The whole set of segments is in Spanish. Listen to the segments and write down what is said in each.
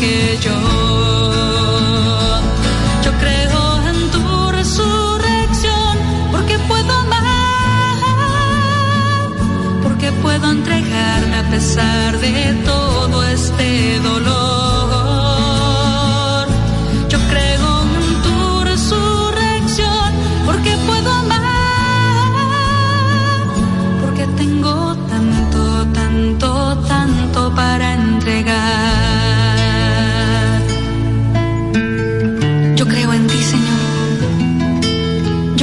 que yo. Yo creo en tu resurrección, porque puedo amar, porque puedo entregarme a pesar de todo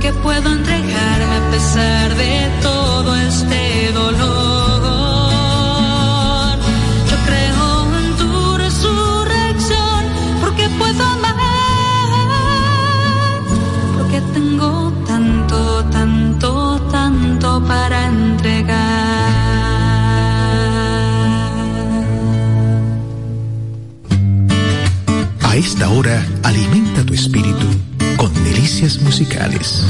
porque puedo entregarme a pesar de todo este dolor. Yo creo en tu resurrección, porque puedo amar, porque tengo tanto, tanto, tanto para entregar. A esta hora, alimenta tu espíritu con delicias musicales.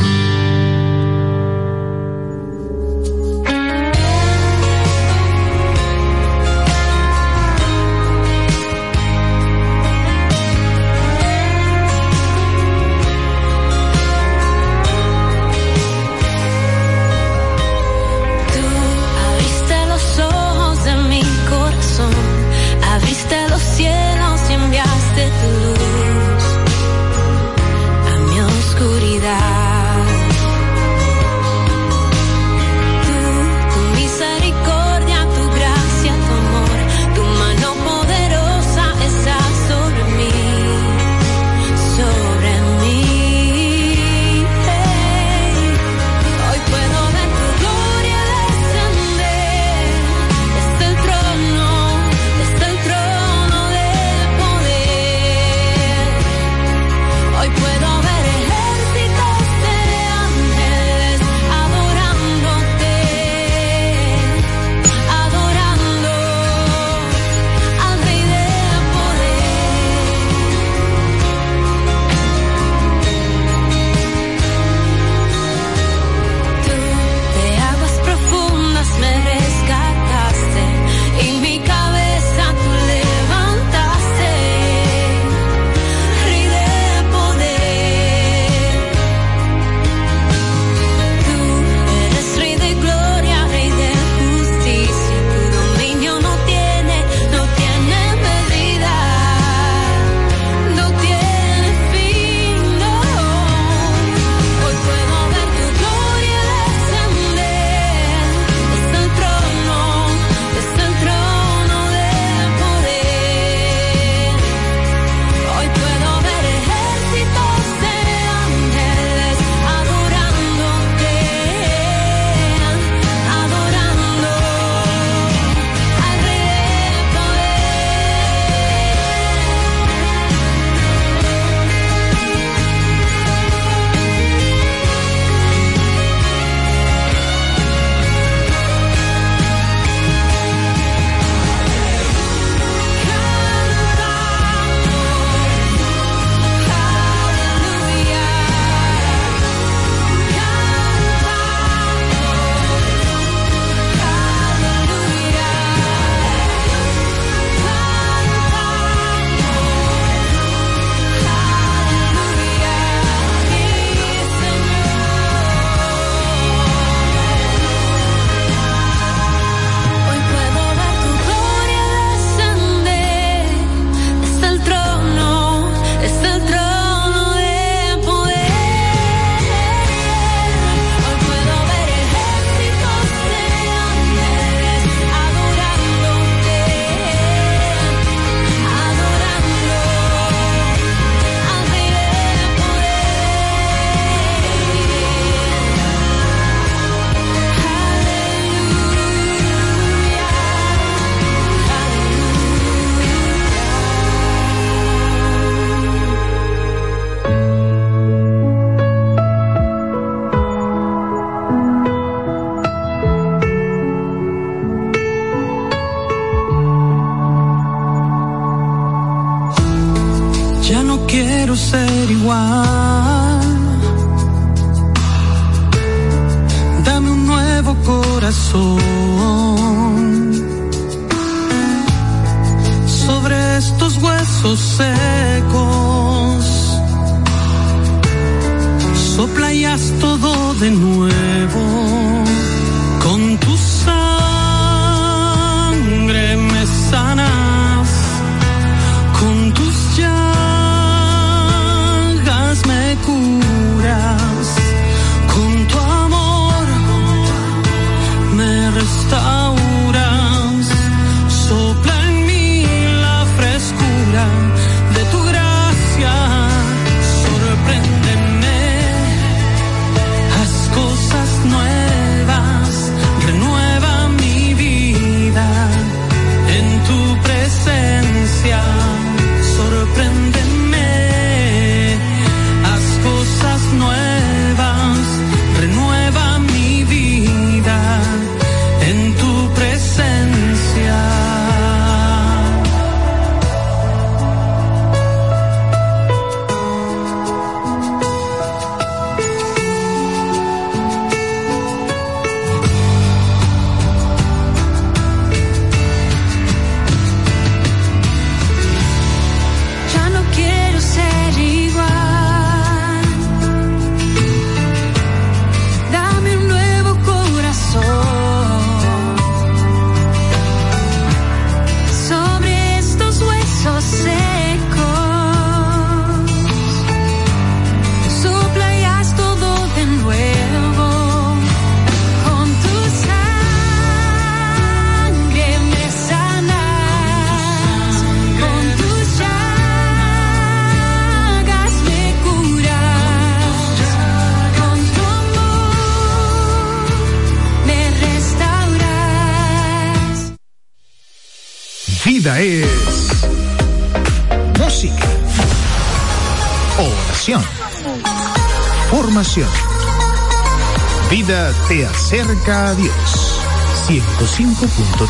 Acerca a Dios. 105.3.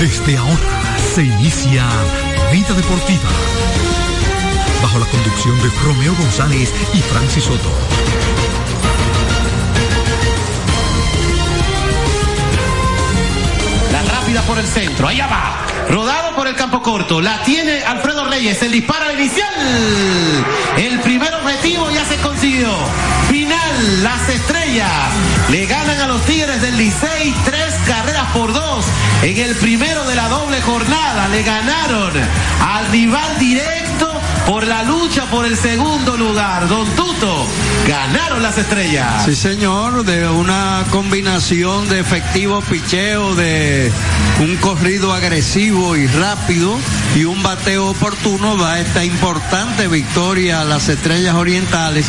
Desde ahora se inicia Vida Deportiva. Bajo la conducción de Romeo González y Francis Soto. La rápida por el centro, allá va. Rodado por el campo corto. La tiene Alfredo Reyes. El disparo al inicial. El primer objetivo ya se consiguió. Final, las estrellas le ganan a los Tigres del Licey tres carreras por dos. En el primero de la doble jornada le ganaron al rival directo por la lucha por el segundo lugar. Don Tuto, ganaron las estrellas. Sí, señor, de una combinación de efectivo picheo, de un corrido agresivo y rápido y un bateo oportuno va esta importante victoria a las estrellas orientales.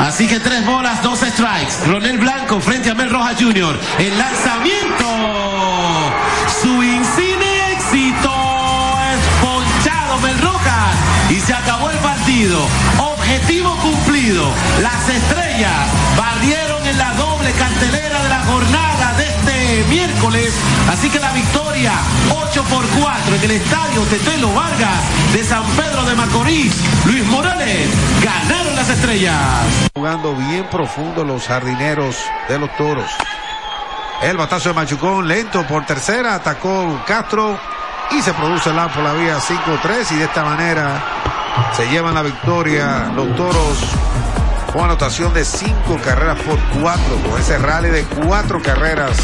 Así que tres bolas, dos strikes. Ronel Blanco frente a Mel Rojas Jr. El lanzamiento. Objetivo cumplido. Las estrellas barrieron en la doble cartelera de la jornada de este miércoles. Así que la victoria 8 por 4 en el estadio Tetelo Vargas de San Pedro de Macorís. Luis Morales ganaron las estrellas. Jugando bien profundo los jardineros de los toros. El batazo de Machucón lento por tercera, atacó Castro y se produce el por la vía 5-3 y de esta manera se llevan la victoria los toros con anotación de cinco carreras por cuatro, con ese rally de cuatro carreras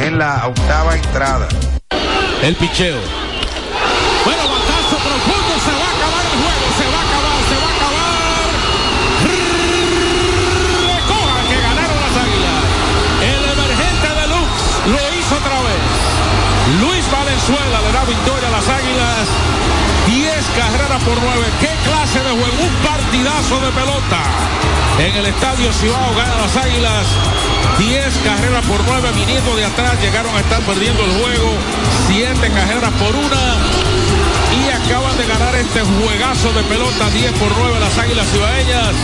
en la octava entrada. El picheo. Bueno, batazo profundo, se va a acabar el juego, se va a acabar, se va a acabar. Recojan que ganaron las águilas. El emergente de Lux lo hizo otra vez. Luis Valenzuela le da victoria a las águilas. 10 carreras por 9. ¿Qué clase de juego? Un partidazo de pelota. En el estadio Cibao gana las águilas. 10 carreras por 9. Viniendo de atrás llegaron a estar perdiendo el juego. 7 carreras por una. Y acaban de ganar este juegazo de pelota 10 por 9 las Águilas Cibaeñas.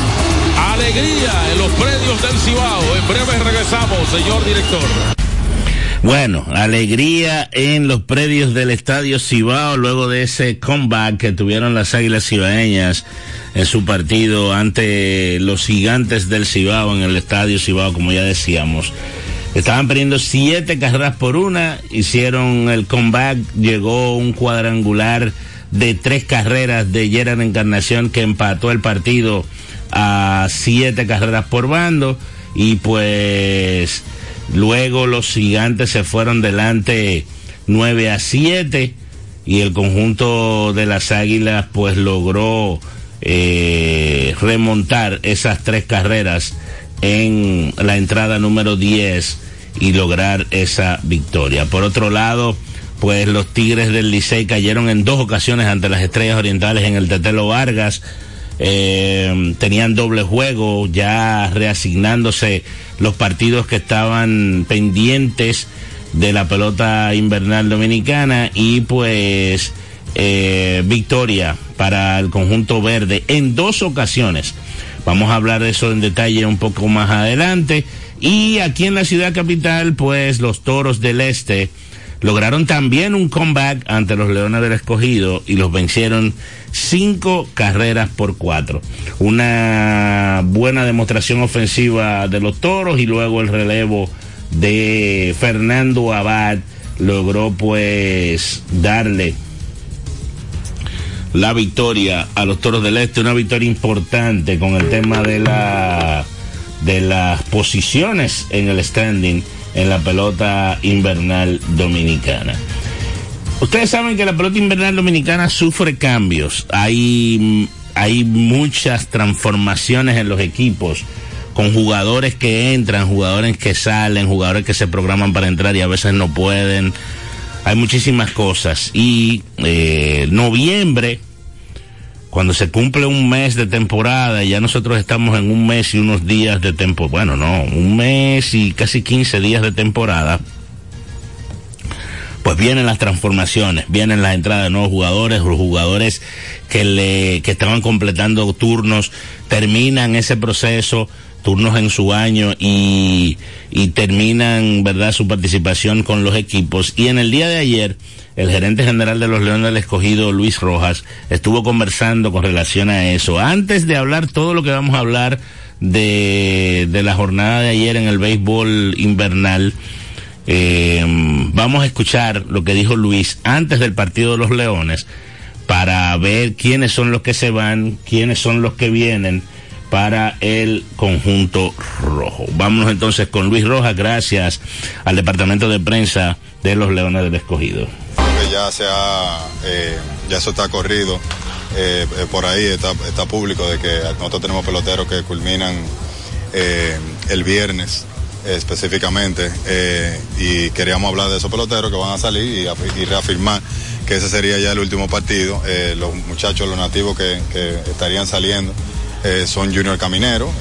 Alegría en los predios del Cibao. En breve regresamos, señor director. Bueno, alegría en los predios del Estadio Cibao luego de ese comeback que tuvieron las Águilas Cibaeñas en su partido ante los gigantes del Cibao en el Estadio Cibao, como ya decíamos. Estaban perdiendo siete carreras por una, hicieron el comeback, llegó un cuadrangular de tres carreras de Gerard Encarnación que empató el partido a siete carreras por bando y pues luego los gigantes se fueron delante 9 a 7 y el conjunto de las águilas pues logró eh, remontar esas tres carreras en la entrada número 10 y lograr esa victoria. Por otro lado, pues los Tigres del Licey cayeron en dos ocasiones ante las Estrellas Orientales en el Tetelo Vargas. Eh, tenían doble juego, ya reasignándose los partidos que estaban pendientes de la pelota invernal dominicana y pues eh, victoria para el conjunto verde en dos ocasiones. Vamos a hablar de eso en detalle un poco más adelante. Y aquí en la ciudad capital, pues los toros del este lograron también un comeback ante los Leones del Escogido y los vencieron cinco carreras por cuatro. Una buena demostración ofensiva de los toros y luego el relevo de Fernando Abad logró pues darle la victoria a los toros del este, una victoria importante con el tema de la de las posiciones en el standing en la pelota invernal dominicana. Ustedes saben que la pelota invernal dominicana sufre cambios. Hay, hay muchas transformaciones en los equipos con jugadores que entran, jugadores que salen, jugadores que se programan para entrar y a veces no pueden. Hay muchísimas cosas. Y eh, noviembre cuando se cumple un mes de temporada y ya nosotros estamos en un mes y unos días de temporada, bueno, no, un mes y casi 15 días de temporada, pues vienen las transformaciones, vienen las entradas de nuevos jugadores, los jugadores que le, que estaban completando turnos, terminan ese proceso, turnos en su año y, terminan, verdad, su participación con los equipos. Y en el día de ayer, el gerente general de los Leones del Escogido, Luis Rojas, estuvo conversando con relación a eso. Antes de hablar todo lo que vamos a hablar de, de la jornada de ayer en el béisbol invernal, eh, vamos a escuchar lo que dijo Luis antes del partido de los Leones para ver quiénes son los que se van, quiénes son los que vienen para el conjunto rojo. Vámonos entonces con Luis Rojas, gracias al departamento de prensa de los Leones del Escogido ya se eh, ya eso está corrido. Eh, eh, por ahí está, está, público de que nosotros tenemos peloteros que culminan el viernes específicamente y queríamos hablar de esos peloteros que van a salir y, reafirmar que ese sería ya el último partido. los muchachos, los nativos que, estarían saliendo son Junior Caminero,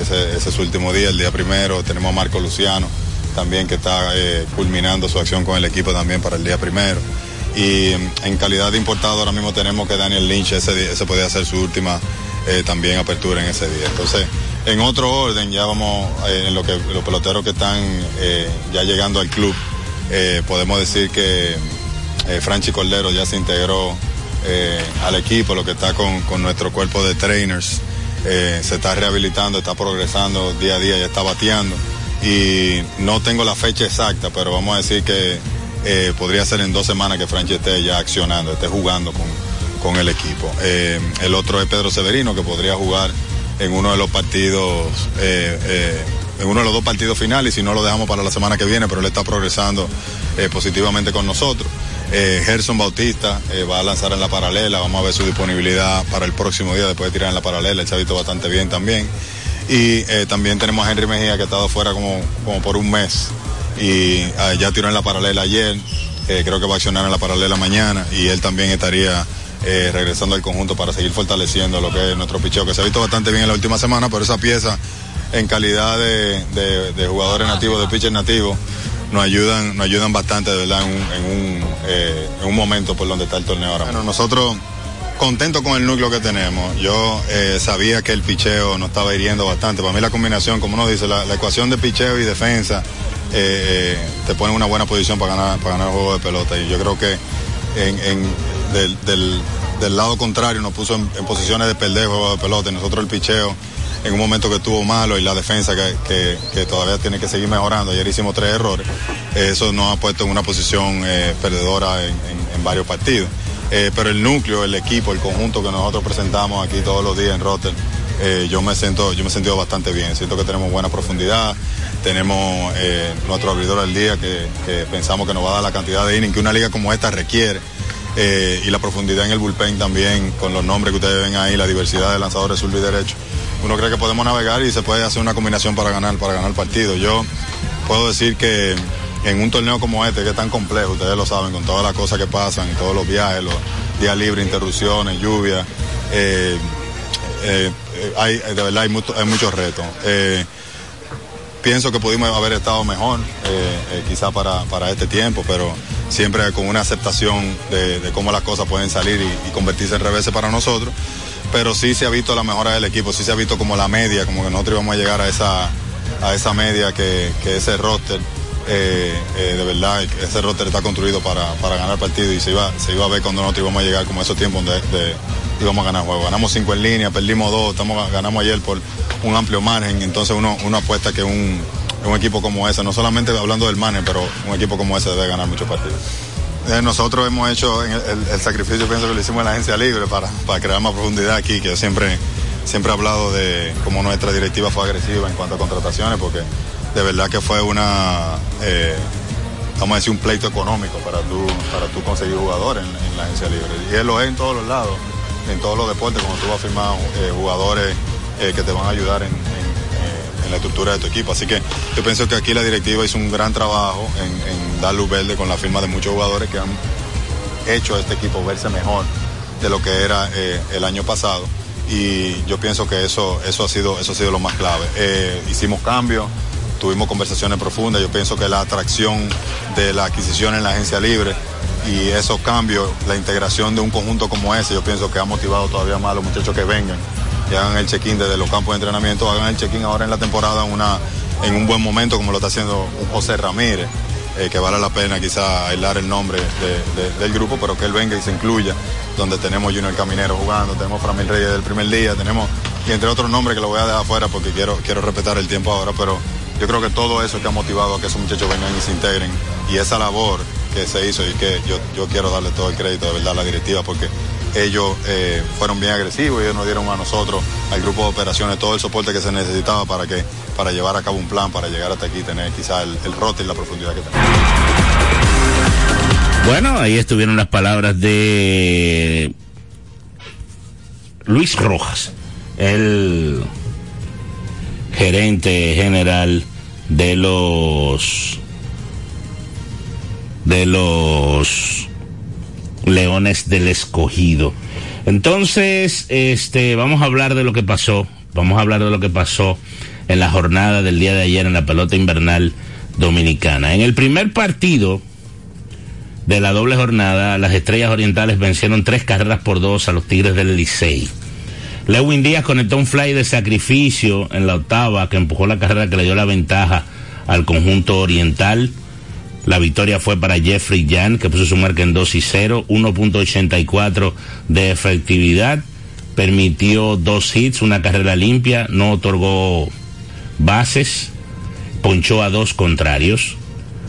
ese, ese, es su último día, el día primero. Tenemos a Marco Luciano también que está culminando su acción con el equipo también para el día primero. Y en calidad de importado ahora mismo tenemos que Daniel Lynch ese, ese puede hacer su última eh, también apertura en ese día. Entonces, en otro orden, ya vamos eh, en lo que los peloteros que están eh, ya llegando al club, podemos decir que Franchi Cordero ya se integró al equipo, lo que está con, con nuestro cuerpo de trainers, se está rehabilitando, está progresando día a día, ya está bateando. Y no tengo la fecha exacta, pero vamos a decir que eh, podría ser en dos semanas que Franchi esté ya accionando, esté jugando con, con el equipo. Eh, el otro es Pedro Severino, que podría jugar en uno de los partidos, eh, en uno de los dos partidos finales, si no lo dejamos para la semana que viene, pero él está progresando positivamente con nosotros. Gerson Bautista va a lanzar en la paralela, vamos a ver su disponibilidad para el próximo día después de tirar en la paralela, el chavito bastante bien también. Y también tenemos a Henry Mejía que ha estado fuera como, como por un mes. Y ah, ya tiró en la paralela ayer, eh, creo que va a accionar en la paralela mañana. Y él también estaría eh, regresando al conjunto para seguir fortaleciendo lo que es nuestro picheo, que se ha visto bastante bien en la última semana, pero esa pieza en calidad de, jugadores nativos, de pitchers nativos, nos ayudan, nos ayudan bastante de verdad en un, en un, eh, en un momento por donde está el torneo ahora. Bueno, nosotros contentos con el núcleo que tenemos. Yo sabía que el picheo nos estaba hiriendo bastante. Para mí la combinación, como uno dice, la, la ecuación de picheo y defensa eh, te pone en una buena posición para ganar, para ganar el juego de pelota. Y yo creo que en, en- del, del- del lado contrario nos puso en, en posiciones de perder el juego de pelota. Y nosotros el picheo en un momento que estuvo malo y la defensa que, todavía tiene que seguir mejorando. Ayer hicimos tres errores. Eso nos ha puesto en una posición eh, perdedora en, varios partidos. Eh, pero el núcleo, el equipo, el conjunto que nosotros presentamos aquí todos los días en Rotter, eh, yo me siento, yo me he sentido bastante bien. Siento que tenemos buena profundidad, tenemos eh, nuestro abridor al día que, pensamos que nos va a dar la cantidad de innings que una liga como esta requiere. eh, y la profundidad en el bullpen también, con los nombres que ustedes ven ahí, la diversidad de lanzadores sur y derecho. Uno cree que podemos navegar y se puede hacer una combinación para ganar, para ganar el partido. Yo puedo decir que en un torneo como este, que es tan complejo, ustedes lo saben, con todas las cosas que pasan, todos los viajes, los días libres, interrupciones, lluvia, eh, eh, hay, de verdad hay, mucho- hay muchos retos. Eh, pienso que pudimos haber estado mejor, quizá para, para este tiempo, pero siempre con una aceptación de, cómo las cosas pueden salir y, y convertirse en revés para nosotros. Pero sí se ha visto la mejora del equipo, sí se ha visto como la media, como que nosotros íbamos a llegar a esa, a esa media que, que ese roster, eh, eh, de verdad, ese roster está construido para, para ganar partido y se iba, se iba a ver cuando nosotros íbamos a llegar como esos tiempos donde de- íbamos a ganar juegos. Ganamos cinco en línea, perdimos dos, estamos, ganamos ayer por un amplio margen, entonces uno, uno apuesta que un, un equipo como ese, no solamente hablando del margen, pero un equipo como ese debe ganar muchos partidos. Eh, nosotros hemos hecho el, sacrificio, pienso que lo hicimos en la agencia libre para, para crear más profundidad aquí, que yo siempre, siempre he hablado de cómo nuestra directiva fue agresiva en cuanto a contrataciones, porque de verdad que fue una, eh, vamos a decir, un pleito económico para tú, para tú conseguir jugadores en, la agencia libre. Y él lo es en todos los lados, en todos los deportes, cuando tú vas a firmar eh, jugadores que te van a ayudar en, en- la estructura de tu equipo. Así que yo pienso que aquí la directiva hizo un gran trabajo en, en dar luz verde con la firma de muchos jugadores que han hecho a este equipo verse mejor de lo que era eh, el año pasado. Y yo pienso que eso eso ha sido eso ha sido lo más clave. Eh, hicimos cambios tuvimos conversaciones profundas. Yo pienso que la atracción de la adquisición en la agencia libre y esos cambios la integración de un conjunto como ese yo pienso que ha motivado todavía más a los muchachos que vengan y hagan el check-in desde los campos de entrenamiento hagan el check-in ahora en la temporada en una en un buen momento como lo está haciendo José Ramírez eh, que vale la pena quizá aislar el nombre de- de- del grupo, pero que él venga y se incluya, donde tenemos Junior Caminero jugando, tenemos Framil Reyes del primer día, tenemos, y entre otros nombres que lo voy a dejar afuera porque quiero, quiero respetar el tiempo ahora, pero yo creo que todo eso que ha motivado a que esos muchachos vengan y se integren, y esa labor que se hizo y que yo, yo quiero darle todo el crédito de verdad a la directiva porque ellos eh, fueron bien agresivos ellos nos dieron a nosotros, al grupo de operaciones, todo el soporte que se necesitaba para que para llevar a cabo un plan, para llegar hasta aquí, tener quizás el rote y la profundidad que tenemos. Bueno, ahí estuvieron las palabras de Luis Rojas, el gerente general de los de los Leones del Escogido. Entonces, este, vamos a hablar de lo que pasó, vamos a hablar de lo que pasó en la jornada del día de ayer en la pelota invernal dominicana. En el primer partido de la doble jornada, las Estrellas Orientales vencieron tres carreras por dos a los Tigres del Licey. Lewin Díaz conectó un fly de sacrificio en la octava que empujó la carrera que le dio la ventaja al conjunto oriental. La victoria fue para Jeffrey Jan, que puso su marca en 2 y 0, 1.84 de efectividad, permitió dos hits, una carrera limpia, no otorgó bases, ponchó a dos contrarios.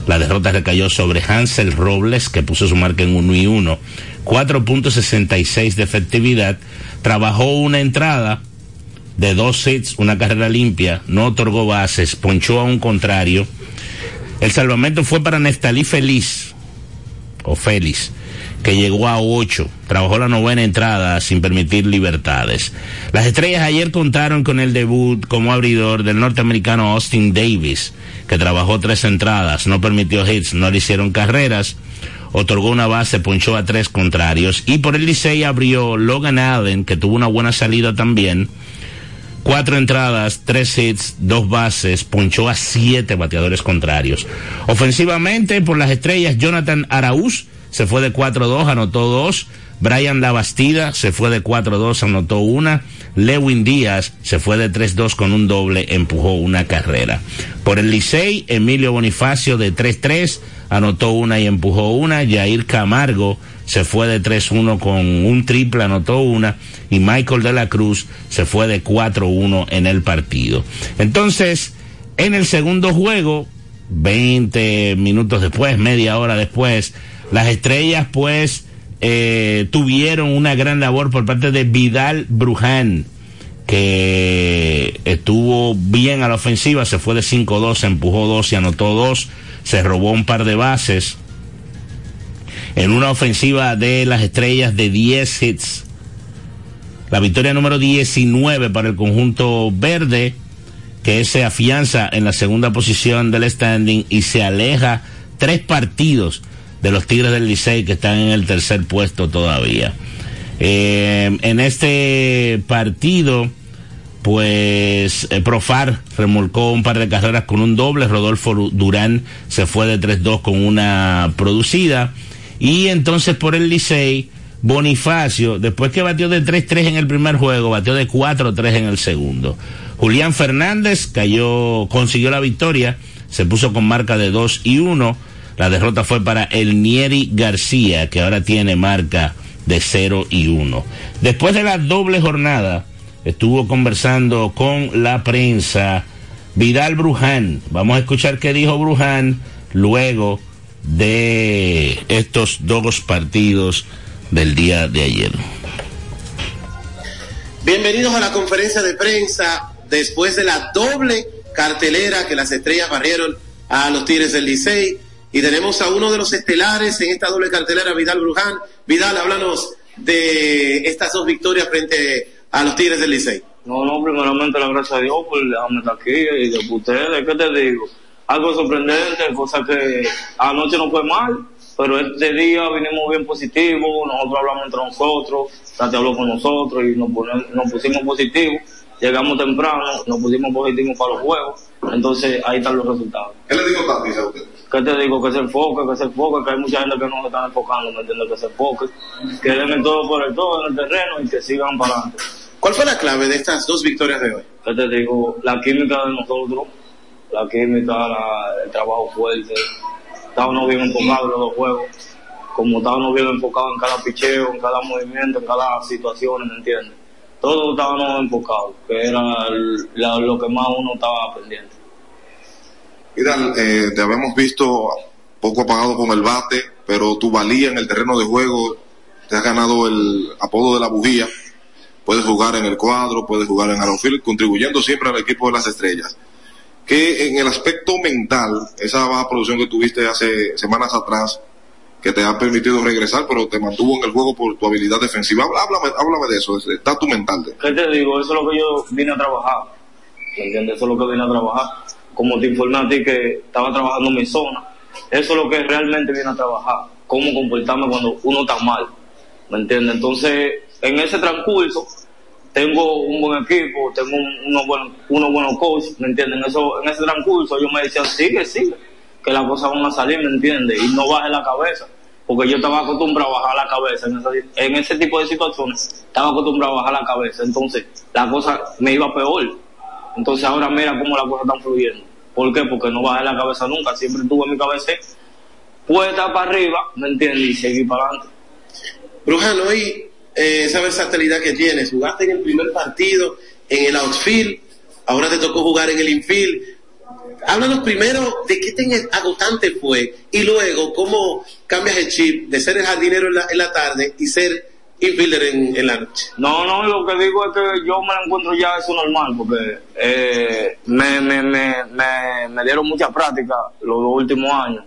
La derrota recayó sobre Hansel Robles, que puso su marca en 1 y 1, 4.66 de efectividad, trabajó una entrada de dos hits, una carrera limpia, no otorgó bases, ponchó a un contrario. El salvamento fue para Neftalí Feliz, o Félix, que llegó a 8, trabajó la novena entrada sin permitir libertades. Las estrellas ayer contaron con el debut como abridor del norteamericano Austin Davis, que trabajó tres entradas, no permitió hits, no le hicieron carreras, otorgó una base, ponchó a tres contrarios, y por el Licey abrió Logan Allen, que tuvo una buena salida también, cuatro entradas, tres hits, dos bases, ponchó a siete bateadores contrarios. Ofensivamente, por las estrellas, Jonathan Araúz se fue de 4-2, anotó dos. Brian Labastida se fue de 4-2, anotó una. Lewin Díaz se fue de 3-2 con un doble, empujó una carrera. Por el Licey, Emilio Bonifacio de 3-3, anotó una y empujó una. Jair Camargo se fue de 3-1 con un triple, anotó una. Y Michael de la Cruz se fue de 4-1 en el partido. Entonces, en el segundo juego, 20 minutos después, media hora después, las estrellas pues eh, tuvieron una gran labor por parte de Vidal Bruján, que estuvo bien a la ofensiva, se fue de 5-2, empujó 2 y anotó 2, se robó un par de bases. En una ofensiva de las estrellas de 10 hits. La victoria número 19 para el conjunto verde, que se afianza en la segunda posición del standing y se aleja tres partidos de los Tigres del Licey que están en el tercer puesto todavía. Eh, en este partido, pues eh, Profar remolcó un par de carreras con un doble, Rodolfo Durán se fue de 3-2 con una producida y entonces por el Licey, Bonifacio, después que batió de 3-3 en el primer juego, batió de 4-3 en el segundo. Julián Fernández cayó, consiguió la victoria, se puso con marca de 2 y 1. La derrota fue para el Nieri García, que ahora tiene marca de 0 y 1. Después de la doble jornada, estuvo conversando con la prensa Vidal Bruján. Vamos a escuchar qué dijo Bruján luego de estos dos partidos del día de ayer. Bienvenidos a la conferencia de prensa después de la doble cartelera que las estrellas barrieron a los Tigres del Licey. Y tenemos a uno de los estelares en esta doble cartelera, Vidal Bruján. Vidal, háblanos de estas dos victorias frente a los Tigres del Licey. No, no, primeramente la gracia a Dios por dejarme estar aquí y de ustedes, ¿qué te digo? Algo sorprendente, cosa que anoche no fue mal, pero este día vinimos bien positivos, nosotros hablamos entre nosotros, Tati habló con nosotros y nos, nos pusimos positivos llegamos temprano, nos pusimos positivos para los juegos, entonces ahí están los resultados. ¿Qué le digo Tati a usted? ¿Qué te digo? Que se enfoque, que se enfoque, que hay mucha gente que no se está enfocando, ¿me entiendes? Que se enfoque, que den el todo por el todo en el terreno y que sigan para adelante. ¿Cuál fue la clave de estas dos victorias de hoy? ¿Qué te digo? La química de nosotros, la química, el trabajo fuerte, estábamos bien enfocados en los dos juegos, como estábamos bien enfocados en cada picheo, en cada movimiento, en cada situación, ¿me entiendes? Todos estábamos enfocados, que era lo que más uno estaba pendiente. Vidal, eh, te habíamos visto poco apagado con el bate, pero tu valía en el terreno de juego, te has ganado el apodo de la bujía. Puedes jugar en el cuadro, puedes jugar en Aerofield, contribuyendo siempre al equipo de las estrellas. Que en el aspecto mental, esa baja producción que tuviste hace semanas atrás, que te ha permitido regresar, pero te mantuvo en el juego por tu habilidad defensiva. Háblame, háblame de eso, está tu mental. De... ¿Qué te digo? Eso es lo que yo vine a trabajar. ¿Me entiendes? Eso es lo que vine a trabajar. Como te informé a ti que estaba trabajando en mi zona, eso es lo que realmente viene a trabajar. Cómo comportarme cuando uno está mal. ¿Me entiendes? Entonces, en ese transcurso, tengo un buen equipo, tengo unos buenos, unos buenos coaches, ¿me entienden? Eso, en ese transcurso yo me decía, sigue, sigue que las cosas van a salir, ¿me entiendes? Y no baje la cabeza. Porque yo estaba acostumbrado a bajar la cabeza en, ese tipo de situaciones. Estaba acostumbrado a bajar la cabeza. Entonces, la cosa me iba peor. Entonces, ahora mira cómo las cosas están fluyendo. ¿Por qué? Porque no bajé la cabeza nunca. Siempre tuve mi cabeza puesta para arriba, ¿me entiendes? Y seguir para adelante. Brujano, hoy eh, esa versatilidad que tienes, jugaste en el primer partido en el outfield, ahora te tocó jugar en el infield háblanos primero de qué tan agotante fue y luego cómo cambias el chip de ser el jardinero en la, en la tarde y ser infielder en, en, la noche. No, no, lo que digo es que yo me encuentro ya eso normal porque eh, me, me, me, me, dieron mucha práctica los dos últimos años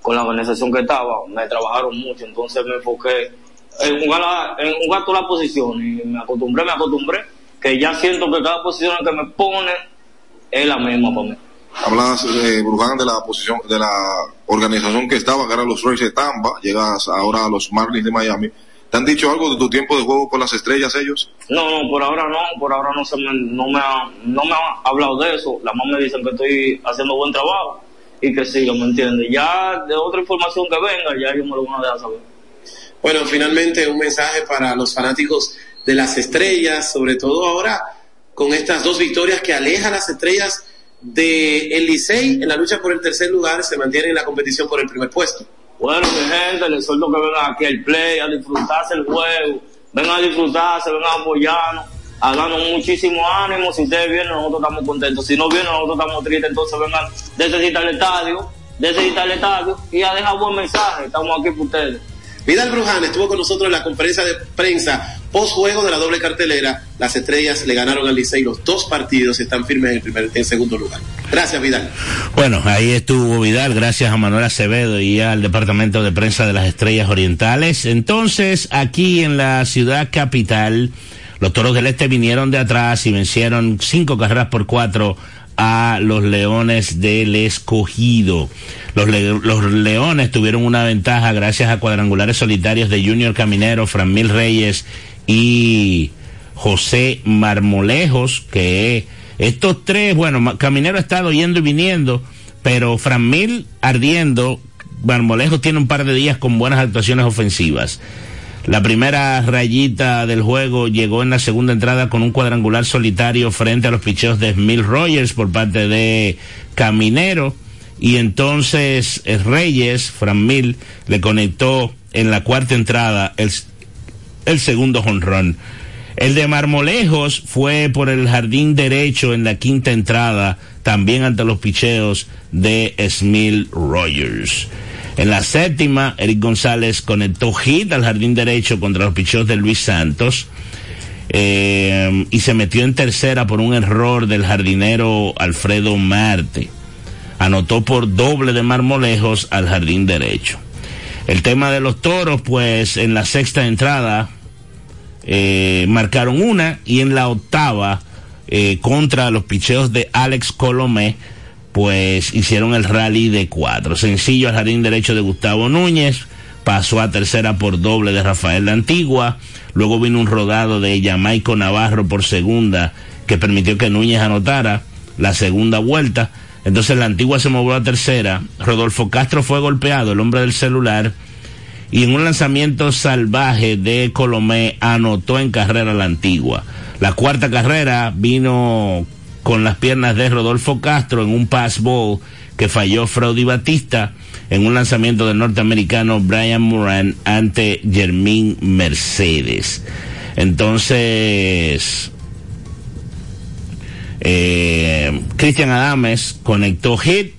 con la organización que estaba, me trabajaron mucho, entonces me enfoqué en jugar, en jugar todas las posiciones y me acostumbré, me acostumbré, que ya siento que cada posición que me pone es la misma para mí. Hablas, eh, Bruján, de la posición, de la organización que estaba, que eran los Rays de Tampa, llegas ahora a los Marlins de Miami. ¿Te han dicho algo de tu tiempo de juego con las estrellas ellos? No, no, por ahora no, por ahora no, se me, no, me ha, no me han hablado de eso. La más me dicen que estoy haciendo buen trabajo y que siga, ¿me entiendes? Ya de otra información que venga, ya ellos me lo van a dejar saber. Bueno, finalmente un mensaje para los fanáticos de las estrellas, sobre todo ahora con estas dos victorias que alejan las estrellas de el Licey en la lucha por el tercer lugar, se mantienen en la competición por el primer puesto. Bueno, mi gente, les suelto que vengan aquí al play, a disfrutarse el juego, vengan a disfrutarse, vengan a apoyarnos, a darnos muchísimo ánimo. Si ustedes vienen, nosotros estamos contentos. Si no vienen, nosotros estamos tristes. Entonces vengan desde el estadio, desde el estadio y a dejar buen mensaje. Estamos aquí por ustedes. Vidal Bruján estuvo con nosotros en la conferencia de prensa post juego de la doble cartelera. Las estrellas le ganaron al Licey los dos partidos están firmes en el primer, en segundo lugar. Gracias, Vidal. Bueno, ahí estuvo Vidal, gracias a Manuel Acevedo y al departamento de prensa de las Estrellas Orientales. Entonces, aquí en la ciudad capital, los toros del este vinieron de atrás y vencieron cinco carreras por cuatro a los Leones del Escogido. Los, los, Leones tuvieron una ventaja gracias a cuadrangulares solitarios de Junior Caminero, Franmil Reyes y José Marmolejos, que estos tres, bueno, Caminero ha estado yendo y viniendo, pero Franmil ardiendo, Marmolejos tiene un par de días con buenas actuaciones ofensivas. La primera rayita del juego llegó en la segunda entrada con un cuadrangular solitario frente a los picheos de Smil Rogers por parte de Caminero. Y entonces eh, Reyes, Fran Mil, le conectó en la cuarta entrada el, el segundo jonrón. El de Marmolejos fue por el jardín derecho en la quinta entrada, también ante los picheos de Smil Rogers. En la séptima, Eric González conectó hit al jardín derecho contra los picheos de Luis Santos. Eh, y se metió en tercera por un error del jardinero Alfredo Marte. Anotó por doble de Marmolejos al jardín derecho. El tema de los toros, pues en la sexta entrada eh, marcaron una y en la octava eh, contra los picheos de Alex Colomé pues hicieron el rally de cuatro. Sencillo al jardín derecho de Gustavo Núñez, pasó a tercera por doble de Rafael la Antigua, luego vino un rodado de Jamaico Navarro por segunda que permitió que Núñez anotara la segunda vuelta. Entonces la Antigua se movió a tercera, Rodolfo Castro fue golpeado, el hombre del celular, y en un lanzamiento salvaje de Colomé anotó en carrera la Antigua. La cuarta carrera vino con las piernas de Rodolfo Castro en un pass ball que falló Fraudy Batista en un lanzamiento del norteamericano Brian Moran ante Germín Mercedes. Entonces, eh, Cristian Adames conectó hit,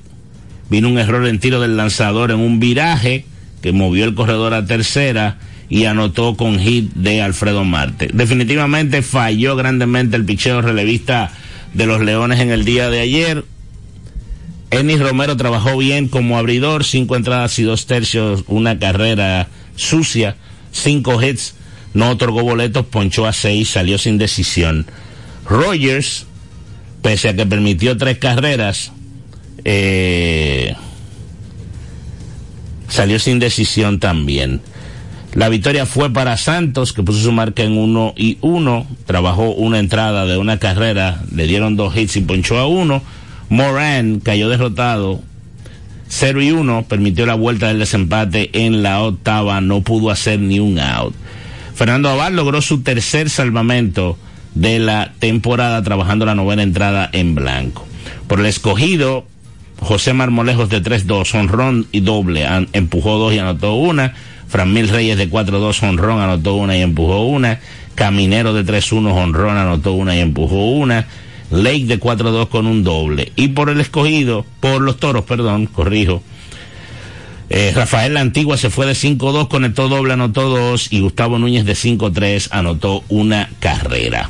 vino un error en tiro del lanzador en un viraje que movió el corredor a tercera y anotó con hit de Alfredo Marte. Definitivamente falló grandemente el picheo relevista de los Leones en el día de ayer. Enis Romero trabajó bien como abridor, cinco entradas y dos tercios, una carrera sucia, cinco hits, no otorgó boletos, ponchó a seis, salió sin decisión. Rogers, pese a que permitió tres carreras, eh, salió sin decisión también. La victoria fue para Santos, que puso su marca en uno y uno. Trabajó una entrada de una carrera, le dieron dos hits y ponchó a uno. Moran cayó derrotado. 0 y 1 permitió la vuelta del desempate en la octava, no pudo hacer ni un out. Fernando Abad logró su tercer salvamento de la temporada trabajando la novena entrada en blanco. Por el escogido, José Marmolejos de 3-2, honrón y doble, empujó dos y anotó una. Mil Reyes de 4-2 honrón anotó una y empujó una. Caminero de 3-1 honrón anotó una y empujó una. Lake de 4-2 con un doble. Y por el escogido, por los toros, perdón, corrijo. Eh, Rafael La Antigua se fue de 5-2, conectó doble, anotó dos. Y Gustavo Núñez de 5-3 anotó una carrera.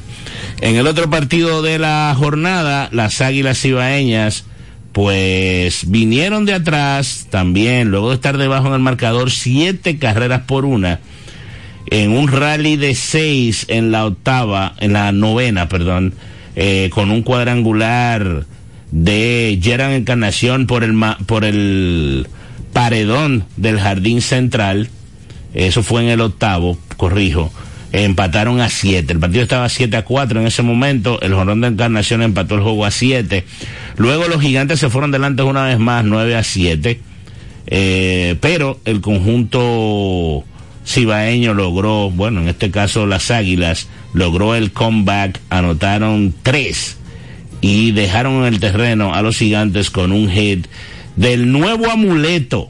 En el otro partido de la jornada, las Águilas Ibaeñas pues vinieron de atrás también, luego de estar debajo en el marcador, siete carreras por una, en un rally de seis en la octava, en la novena, perdón, eh, con un cuadrangular de Geran Encarnación por el, por el paredón del jardín central, eso fue en el octavo, corrijo, empataron a 7. El partido estaba 7 a 4 en ese momento. El Jorrón de Encarnación empató el juego a 7. Luego los gigantes se fueron delante una vez más, 9 a 7. Eh, pero el conjunto cibaeño logró, bueno, en este caso las Águilas, logró el comeback, anotaron 3 y dejaron en el terreno a los gigantes con un hit del nuevo amuleto,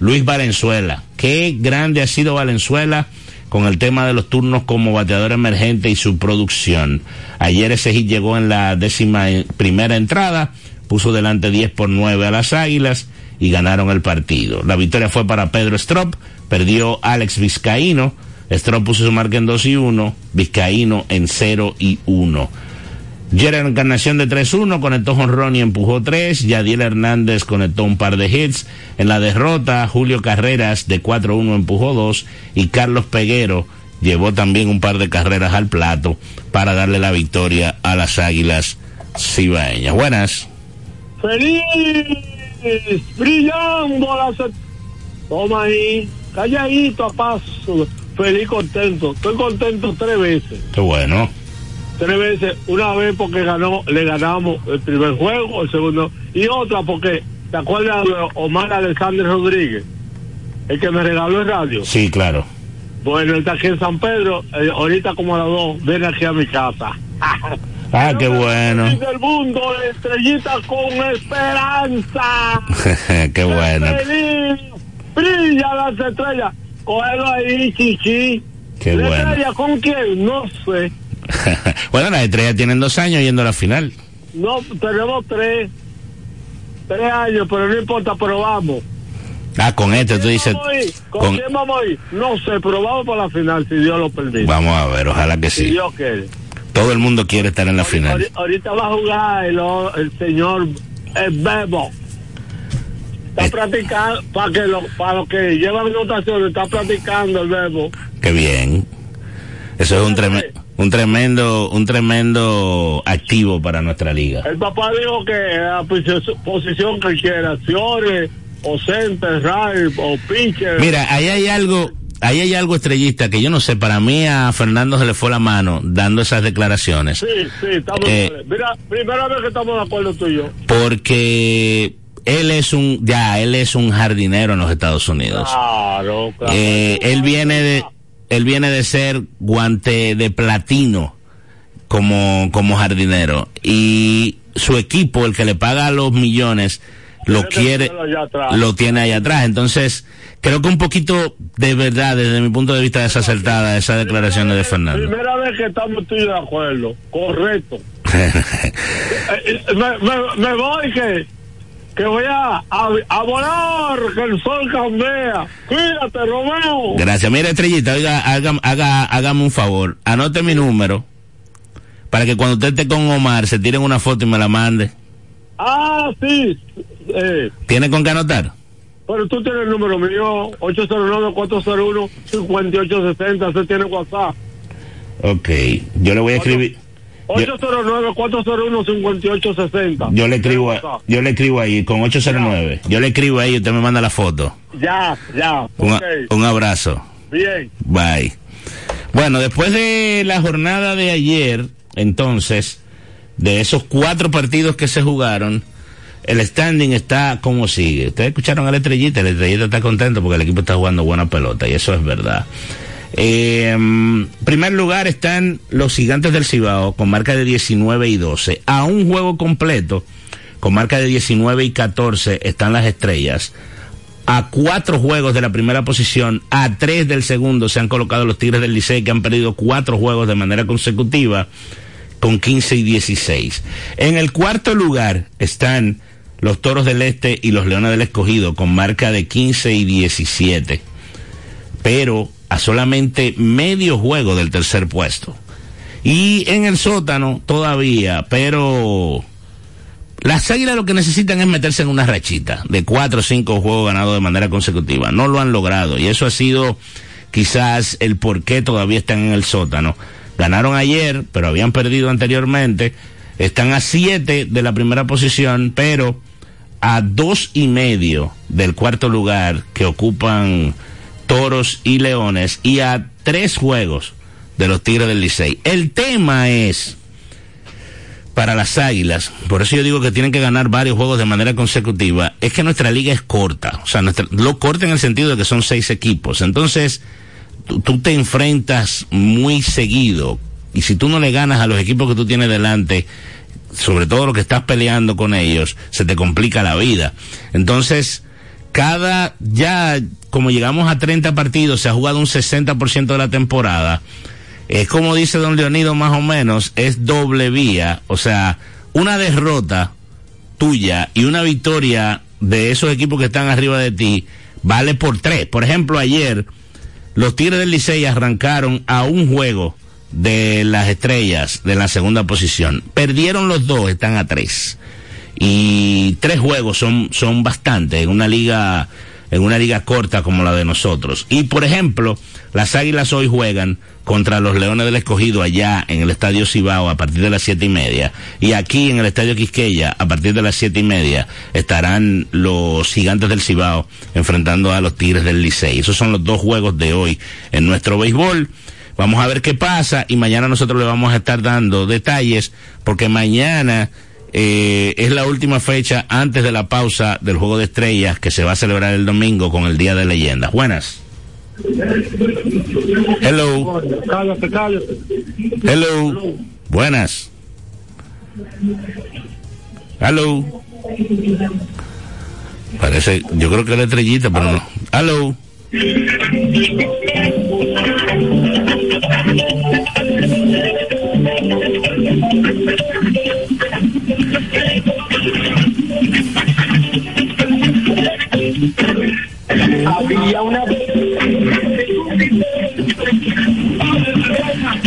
Luis Valenzuela. Qué grande ha sido Valenzuela con el tema de los turnos como bateador emergente y su producción. Ayer ese hit llegó en la décima primera entrada, puso delante 10 por 9 a las Águilas y ganaron el partido. La victoria fue para Pedro Strop, perdió Alex Vizcaíno, Strop puso su marca en 2 y 1, Vizcaíno en 0 y 1. Gerard Encarnación de 3-1 conectó Ron y empujó 3. Yadiel Hernández conectó un par de hits. En la derrota, Julio Carreras de 4-1 empujó 2. Y Carlos Peguero llevó también un par de carreras al plato para darle la victoria a las Águilas Cibaeñas. Buenas. Feliz, brillando la... Toma ahí, calladito a paso. Feliz, contento. Estoy contento tres veces. Qué bueno tres veces, una vez porque ganó, le ganamos el primer juego, el segundo, y otra porque, ¿te acuerdas de Omar Alexander Rodríguez? El que me regaló el radio. Sí, claro. Bueno, está aquí en San Pedro, eh, ahorita como a las dos, ven aquí a mi casa. Ah, qué bueno. del mundo, estrellita con esperanza. qué bueno. Feliz, brilla las estrellas. Cógelo ahí, chichi. Qué bueno. ¿Estrella con quién? No sé. bueno, las estrellas tienen dos años yendo a la final. No, tenemos tres. Tres años, pero no importa, pero vamos. Ah, con este tú dices. ¿Con, ¿Con, quién vamos a ir? No sé, pero vamos para la final si Dios lo permite. Vamos a ver, ojalá que sí. Si Dios quiere. Todo el mundo quiere estar en la final. Ahorita va a jugar el, el señor el Bebo. Está eh. practicando, para que lo, para los que llevan notaciones, está practicando el Bebo. Qué bien. Eso es un tremendo un tremendo, un tremendo activo para nuestra liga. El papá dijo que la posición que quiera, acciones, o center, right, o pitcher. Mira, ahí hay algo, ahí hay algo estrellista que yo no sé, para mí a Fernando se le fue la mano dando esas declaraciones. Sí, sí, estamos eh, Mira, primera vez que estamos de acuerdo tú y yo. Porque él es un, ya, él es un jardinero en los Estados Unidos. Claro, claro. Eh, él viene de, él viene de ser guante de platino como, como jardinero. Y su equipo, el que le paga los millones, lo quiere, lo tiene ahí atrás. Entonces, creo que un poquito de verdad, desde mi punto de vista, desacertada esa declaración de Fernando. Primera vez que estamos tú de acuerdo, correcto. Eh, eh, me, me, me voy que que voy a, a, volar, que el sol cambia. Cuídate, Romeo. Gracias. Mira, Estrellita, oiga, haga, haga, hágame un favor. Anote mi número para que cuando usted esté con Omar se tiren una foto y me la mande. Ah, sí. Eh. ¿Tiene con qué anotar? Pero tú tienes el número mío, 809-401-5860, usted tiene WhatsApp. Ok, yo le voy a escribir. 809-401-5860. Yo le escribo, yo le escribo ahí con 809. Yo le escribo ahí y usted me manda la foto. Ya, ya. Un, un abrazo. Bien. Bye. Bueno, después de la jornada de ayer, entonces, de esos cuatro partidos que se jugaron, el standing está como sigue. Ustedes escucharon a la estrellita, la estrellita está contento porque el equipo está jugando buena pelota y eso es verdad. Eh, en primer lugar están los gigantes del Cibao con marca de 19 y 12. A un juego completo, con marca de 19 y 14, están las estrellas. A cuatro juegos de la primera posición, a tres del segundo se han colocado los Tigres del Licey que han perdido cuatro juegos de manera consecutiva con 15 y 16. En el cuarto lugar están los Toros del Este y los Leones del Escogido con marca de 15 y 17. Pero a solamente medio juego del tercer puesto. Y en el sótano todavía, pero las águilas lo que necesitan es meterse en una rachita de cuatro o cinco juegos ganados de manera consecutiva. No lo han logrado y eso ha sido quizás el por qué todavía están en el sótano. Ganaron ayer, pero habían perdido anteriormente. Están a siete de la primera posición, pero a dos y medio del cuarto lugar que ocupan Toros y Leones y a tres juegos de los Tigres del Licey. El tema es para las Águilas, por eso yo digo que tienen que ganar varios juegos de manera consecutiva, es que nuestra liga es corta, o sea, nuestra, lo corta en el sentido de que son seis equipos, entonces tú, tú te enfrentas muy seguido y si tú no le ganas a los equipos que tú tienes delante, sobre todo lo que estás peleando con ellos, se te complica la vida. Entonces, cada, ya como llegamos a 30 partidos, se ha jugado un 60% de la temporada. Es como dice don Leonido más o menos, es doble vía, o sea, una derrota tuya y una victoria de esos equipos que están arriba de ti vale por tres. Por ejemplo, ayer los Tigres del Licey arrancaron a un juego de las estrellas de la segunda posición. Perdieron los dos, están a tres. Y tres juegos son, son bastante en una liga, en una liga corta como la de nosotros. Y por ejemplo, las águilas hoy juegan contra los Leones del Escogido allá en el Estadio Cibao a partir de las siete y media. Y aquí en el Estadio Quisqueya a partir de las siete y media estarán los gigantes del Cibao enfrentando a los Tigres del Licey. Esos son los dos juegos de hoy en nuestro béisbol. Vamos a ver qué pasa y mañana nosotros le vamos a estar dando detalles porque mañana eh, es la última fecha antes de la pausa del Juego de Estrellas que se va a celebrar el domingo con el Día de Leyendas. Buenas. Hello. Cállate, cállate. Hello. Buenas. Hello. Parece, yo creo que es la estrellita, pero no. Hello.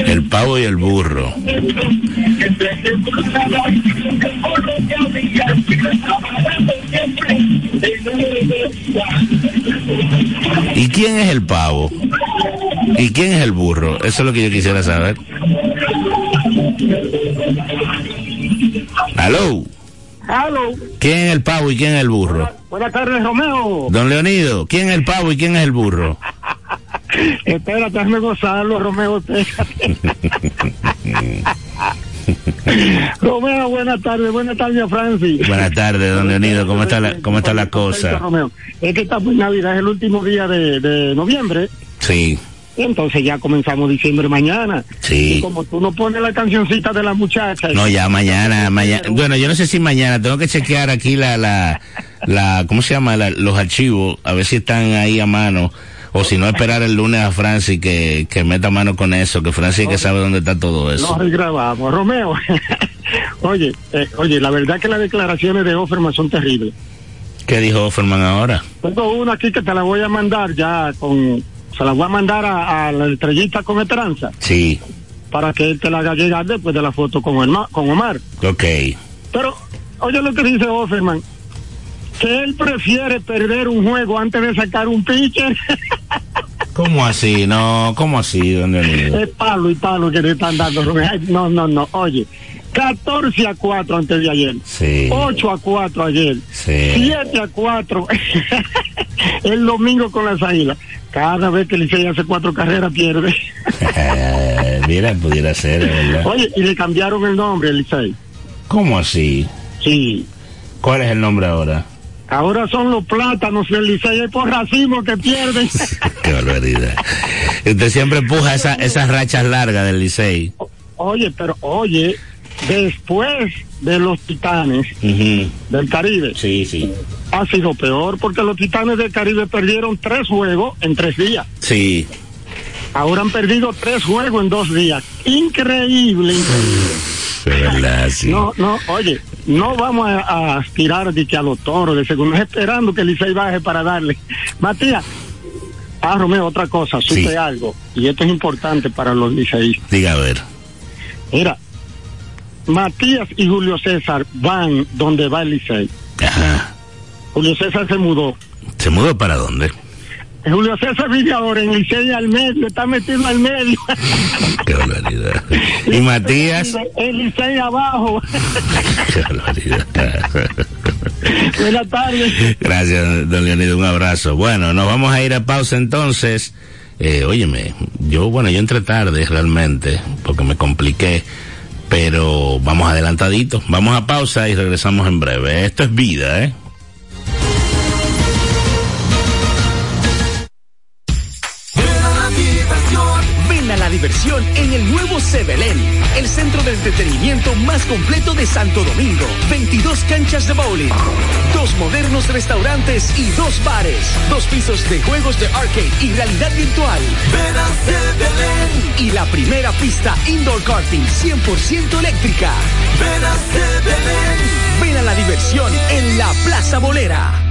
El pavo y el burro. ¿Y quién es el pavo? ¿Y quién es el burro? Eso es lo que yo quisiera saber. ¿Aló? Hello. ¿Quién es el pavo y quién es el burro? Buenas tardes, Romeo. Don Leonido, ¿quién es el pavo y quién es el burro? Espérate, hazme gozarlo, Romeo. espérate. Romeo, buenas tardes, buenas tardes, Francis. Buenas tardes, don Leonido, ¿cómo está la, cómo está la cosa? Romeo. Es que estamos en Navidad, es el último día de, de noviembre. Sí, Y entonces ya comenzamos diciembre mañana. Sí. Y como tú no pones la cancioncita de la muchacha. no, ya mañana, mañana, bueno, yo no sé si mañana, tengo que chequear aquí la, la, la, ¿cómo se llama? La- los archivos, a ver si están ahí a mano, o si no esperar el lunes a Francis que, que meta mano con eso, que Francis que sabe dónde está todo eso. Nos grabamos. Romeo, oye, eh, oye, la verdad que las declaraciones de Offerman son terribles. ¿Qué dijo Offerman ahora? Tengo una aquí que te la voy a mandar ya con, se la voy a mandar a, a la estrellita con esperanza Sí, para que él te la haga llegar después de la foto con, Elma- con Omar. ok. Pero, oye lo que dice Offerman, que él prefiere perder un juego antes de sacar un pitcher. ¿Cómo así? No, ¿cómo así, don Leonido? es palo y palo que le están dando. No, no, no. Oye, 14 a 4 antes de ayer. Sí. 8 a 4 ayer. Sí. 7 a 4 el domingo con las águilas. Cada vez que Licey hace cuatro carreras pierde. Eh, mira, pudiera ser, ¿verdad? Oye, y le cambiaron el nombre, el Licey. ¿Cómo así? Sí. ¿Cuál es el nombre ahora? Ahora son los plátanos del Licey, es por racimo que pierden. Qué barbaridad. Usted siempre empuja esa, esas rachas largas del Licey. Oye, pero oye, después de los titanes del Caribe, Sí, sí. ha sido peor porque los titanes del Caribe perdieron tres juegos en tres días. Sí. Ahora han perdido tres juegos en dos días. Increíble, increíble. Sí. No, no, oye, no vamos a, a aspirar de que a los toros de segundo, esperando que el Licey baje para darle. Matías, ah, Romeo, otra cosa, supe Sí. algo, y esto es importante para los liceístas. Diga a ver. Mira, Matías y Julio César van donde va el Licey. Julio César se mudó. ¿Se mudó para dónde? Julio César vive ahora en Licey al medio, está metido al medio. Qué barbaridad. Y Matías. El Licey abajo. Qué barbaridad. Buenas tardes. Gracias, don Leonido, un abrazo. Bueno, nos vamos a ir a pausa entonces. Eh, óyeme, yo, bueno, yo entré tarde realmente, porque me compliqué, pero vamos adelantaditos. Vamos a pausa y regresamos en breve. Esto es vida, ¿eh? Ven a la diversión en el nuevo Sebelén, el centro de entretenimiento más completo de Santo Domingo. 22 canchas de bowling, dos modernos restaurantes y dos bares, dos pisos de juegos de arcade y realidad virtual. Ven a Sebelén. Y la primera pista indoor karting 100% eléctrica. Ven a. Ven a la diversión en la Plaza Bolera.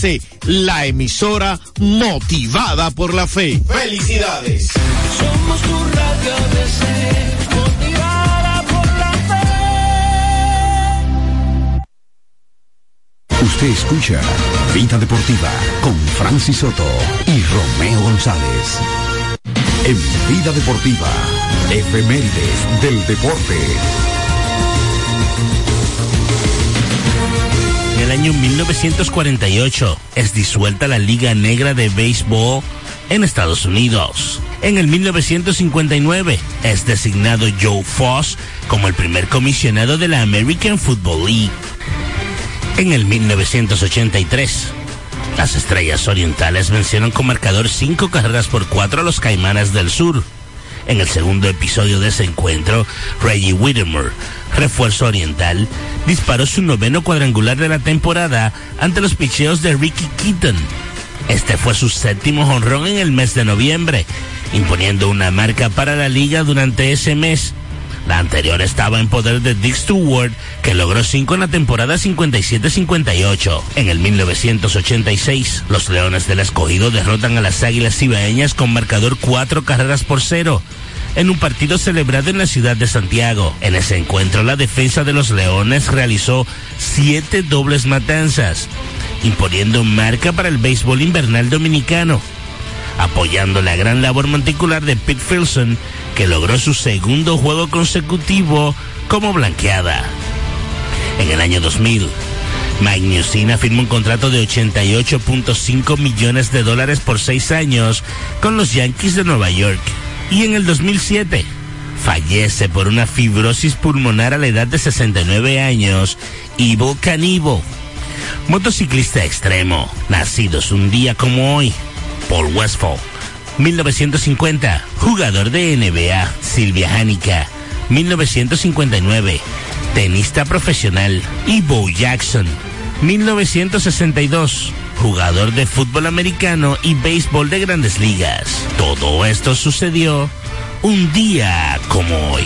la emisora motivada por la fe. Felicidades. Somos tu radio ABC, motivada por la fe. Usted escucha Vida Deportiva con Francis Soto y Romeo González. En Vida Deportiva, efemérides del deporte. En el año 1948 es disuelta la Liga Negra de Béisbol en Estados Unidos. En el 1959 es designado Joe Foss como el primer comisionado de la American Football League. En el 1983, las Estrellas Orientales vencieron con marcador 5 carreras por 4 a los Caimanes del Sur. En el segundo episodio de ese encuentro, Reggie Whittemore, refuerzo oriental, disparó su noveno cuadrangular de la temporada ante los picheos de Ricky Keaton. Este fue su séptimo jonrón en el mes de noviembre, imponiendo una marca para la liga durante ese mes. La anterior estaba en poder de Dick Stewart, que logró cinco en la temporada 57-58. En el 1986, los Leones del Escogido derrotan a las Águilas Cibaeñas con marcador cuatro carreras por cero en un partido celebrado en la ciudad de Santiago. En ese encuentro, la defensa de los Leones realizó siete dobles matanzas, imponiendo marca para el béisbol invernal dominicano, apoyando la gran labor monticular de Pete Filson, que logró su segundo juego consecutivo como blanqueada. En el año 2000, Mike Newsina firmó un contrato de 88.5 millones de dólares por seis años con los Yankees de Nueva York. Y en el 2007, fallece por una fibrosis pulmonar a la edad de 69 años, Ivo Canivo, motociclista extremo, nacidos un día como hoy, Paul Westphal. 1950, jugador de NBA, Silvia Hanica. 1959, tenista profesional, Ivo Jackson. 1962, jugador de fútbol americano y béisbol de grandes ligas. Todo esto sucedió un día como hoy.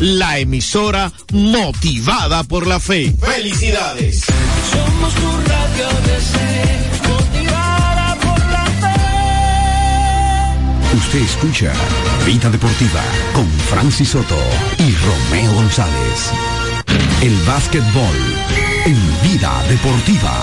la emisora motivada por la fe. Felicidades. Somos tu radio DC, motivada por la fe. Usted escucha Vida Deportiva con Francis Soto y Romeo González. El básquetbol en Vida Deportiva.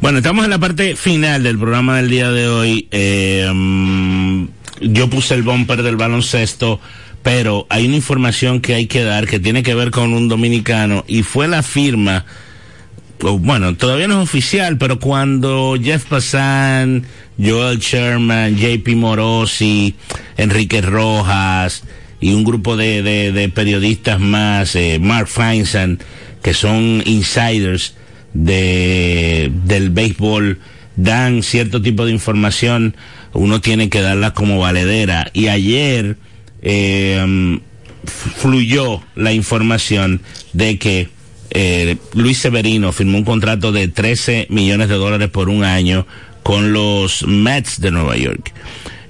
Bueno, estamos en la parte final del programa del día de hoy. Eh, um, yo puse el bumper del baloncesto, pero hay una información que hay que dar que tiene que ver con un dominicano y fue la firma, bueno, todavía no es oficial, pero cuando Jeff Passan, Joel Sherman, JP Morosi, Enrique Rojas y un grupo de, de, de periodistas más, eh, Mark Feinstein, que son insiders de, del béisbol, dan cierto tipo de información, uno tiene que darla como valedera. Y ayer um, fluyó la información de que eh, Luis Severino firmó un contrato de 13 millones de dólares por un año con los Mets de Nueva York.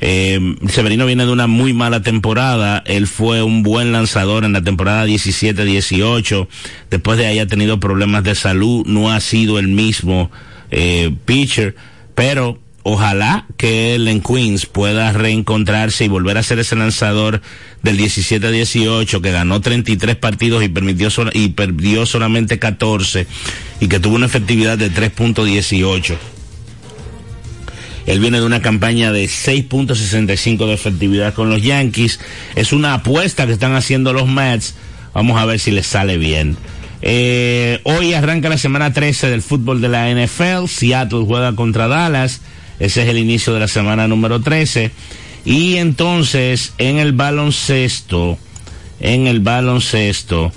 Eh, Severino viene de una muy mala temporada. Él fue un buen lanzador en la temporada 17-18. Después de ahí tenido problemas de salud. No ha sido el mismo eh, pitcher. Pero ojalá que él en Queens pueda reencontrarse y volver a ser ese lanzador del 17-18 que ganó 33 partidos y permitió so y perdió solamente 14 y que tuvo una efectividad de 3.18. Él viene de una campaña de 6.65 de efectividad con los Yankees. Es una apuesta que están haciendo los Mets. Vamos a ver si les sale bien. Eh, hoy arranca la semana 13 del fútbol de la NFL. Seattle juega contra Dallas. Ese es el inicio de la semana número 13. Y entonces, en el baloncesto, en el baloncesto,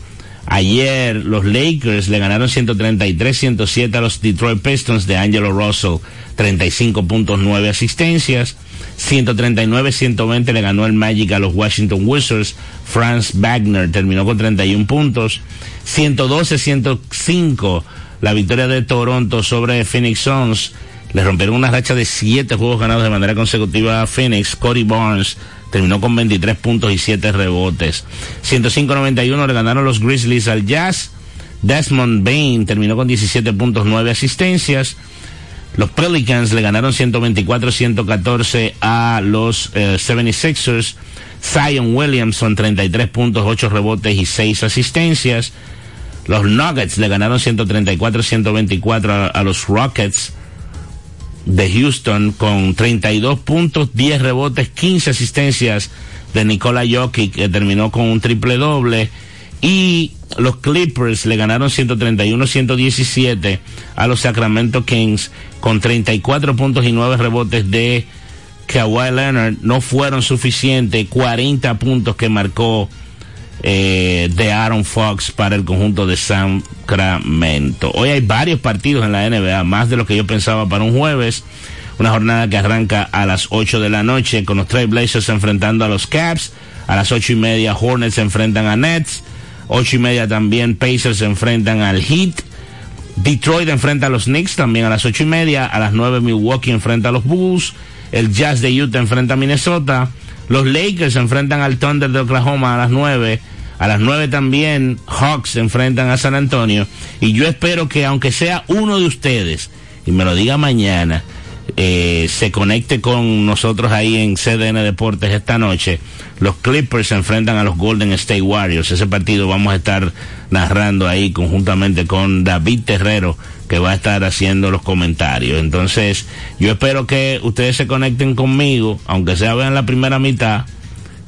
ayer los Lakers le ganaron 133-107 a los Detroit Pistons de Angelo Russell, 35.9 asistencias. 139-120 le ganó el Magic a los Washington Wizards. Franz Wagner terminó con 31 puntos. 112-105 la victoria de Toronto sobre Phoenix Suns. Le rompieron una racha de 7 juegos ganados de manera consecutiva a Phoenix. Cody Barnes terminó con 23 puntos y 7 rebotes. 105-91 le ganaron los Grizzlies al Jazz. Desmond Bain terminó con 17.9 asistencias. Los Pelicans le ganaron 124-114 a los eh, 76ers. Zion Williamson 33 puntos, 8 rebotes y 6 asistencias. Los Nuggets le ganaron 134-124 a, a los Rockets de Houston con 32 puntos, 10 rebotes, 15 asistencias de Nikola Jokic que terminó con un triple doble. Y los Clippers le ganaron 131-117 a los Sacramento Kings con 34 puntos y 9 rebotes de Kawhi Leonard. No fueron suficientes, 40 puntos que marcó eh, de Aaron Fox para el conjunto de Sacramento. Hoy hay varios partidos en la NBA, más de lo que yo pensaba para un jueves. Una jornada que arranca a las 8 de la noche con los Trailblazers enfrentando a los Caps. A las ocho y media Hornets se enfrentan a Nets. Ocho y media también Pacers se enfrentan al Heat. Detroit enfrenta a los Knicks también a las ocho y media. A las nueve Milwaukee enfrenta a los Bulls. El Jazz de Utah enfrenta a Minnesota. Los Lakers se enfrentan al Thunder de Oklahoma a las nueve. A las nueve también Hawks se enfrentan a San Antonio. Y yo espero que aunque sea uno de ustedes, y me lo diga mañana, eh, se conecte con nosotros ahí en CDN Deportes esta noche. Los Clippers se enfrentan a los Golden State Warriors. Ese partido vamos a estar narrando ahí conjuntamente con David Terrero, que va a estar haciendo los comentarios. Entonces, yo espero que ustedes se conecten conmigo, aunque sea vean la primera mitad,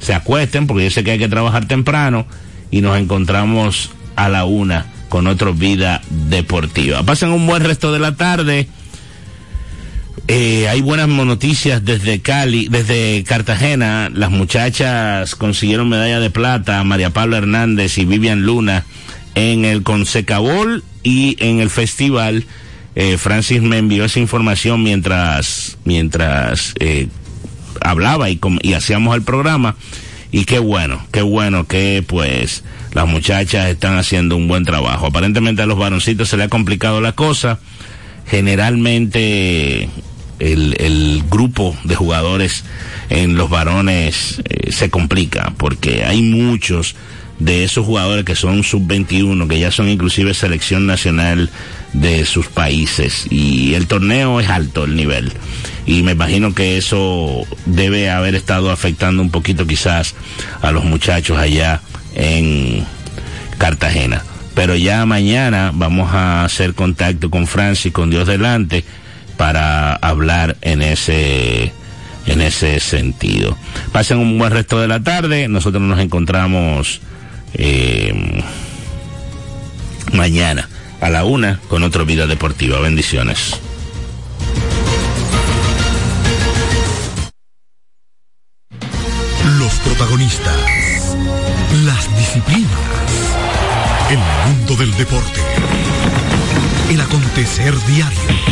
se acuesten, porque yo sé que hay que trabajar temprano, y nos encontramos a la una con otra vida deportiva. Pasen un buen resto de la tarde. Eh, hay buenas noticias desde Cali, desde Cartagena. Las muchachas consiguieron medalla de plata, María Pablo Hernández y Vivian Luna, en el Consecabol y en el festival. Eh, Francis me envió esa información mientras, mientras eh, hablaba y, hacíamos el programa. Y qué bueno, qué bueno que pues las muchachas están haciendo un buen trabajo. Aparentemente a los varoncitos se le ha complicado la cosa. Generalmente el, el grupo de jugadores en los varones eh, se complica porque hay muchos de esos jugadores que son sub-21, que ya son inclusive selección nacional de sus países. Y el torneo es alto el nivel. Y me imagino que eso debe haber estado afectando un poquito quizás a los muchachos allá en Cartagena. Pero ya mañana vamos a hacer contacto con Francis, con Dios delante, para hablar en ese en ese sentido. Pasen un buen resto de la tarde. Nosotros nos encontramos eh, mañana a la una con otra vida deportiva. Bendiciones. Los protagonistas, las disciplinas, el mundo del deporte, el acontecer diario.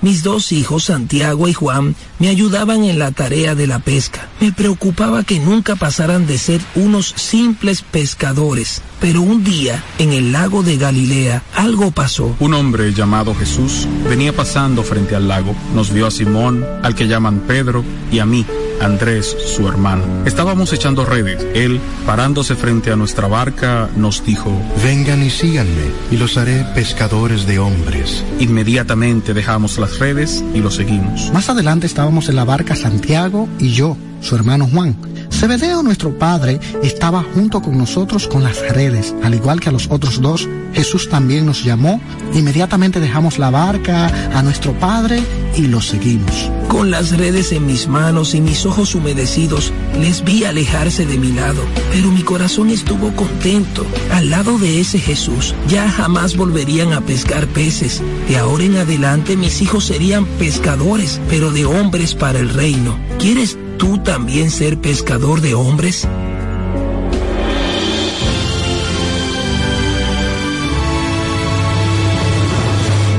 Mis dos hijos, Santiago y Juan, me ayudaban en la tarea de la pesca. Me preocupaba que nunca pasaran de ser unos simples pescadores. Pero un día, en el lago de Galilea, algo pasó. Un hombre llamado Jesús venía pasando frente al lago. Nos vio a Simón, al que llaman Pedro, y a mí Andrés, su hermano. Estábamos echando redes. Él, parándose frente a nuestra barca, nos dijo, Vengan y síganme, y los haré pescadores de hombres. Inmediatamente dejamos las redes y lo seguimos. Más adelante estábamos en la barca Santiago y yo, su hermano Juan. Zebedeo, nuestro padre, estaba junto con nosotros con las redes. Al igual que a los otros dos, Jesús también nos llamó. Inmediatamente dejamos la barca a nuestro padre y lo seguimos. Con las redes en mis manos y mis ojos humedecidos, les vi alejarse de mi lado, pero mi corazón estuvo contento. Al lado de ese Jesús, ya jamás volverían a pescar peces. De ahora en adelante mis hijos serían pescadores, pero de hombres para el reino. ¿Quieres tú también ser pescador de hombres?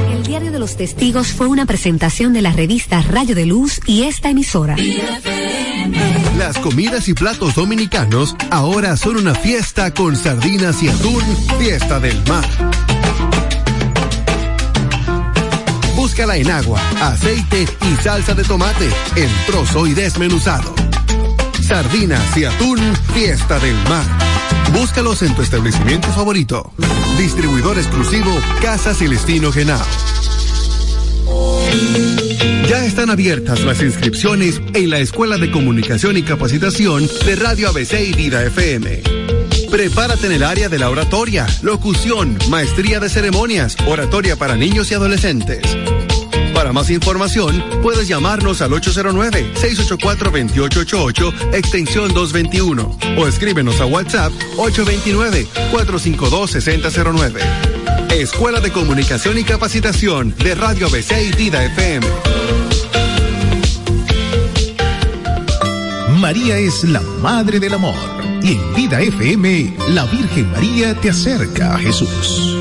El Diario de los Testigos fue una presentación de la revista Rayo de Luz y esta emisora. Las comidas y platos dominicanos ahora son una fiesta con sardinas y atún, fiesta del mar. Búscala en agua, aceite y salsa de tomate, en trozo y desmenuzado. Sardinas y atún, fiesta del mar. Búscalos en tu establecimiento favorito. Distribuidor exclusivo Casa Celestino Genao. están abiertas las inscripciones en la Escuela de Comunicación y Capacitación de Radio ABC y Vida FM. Prepárate en el área de la oratoria, locución, maestría de ceremonias, oratoria para niños y adolescentes. Para más información, puedes llamarnos al 809-684-2888, extensión 221, o escríbenos a WhatsApp 829-452-6009. Escuela de Comunicación y Capacitación de Radio ABC y FM. María es la Madre del Amor. Y en Vida FM, la Virgen María te acerca a Jesús.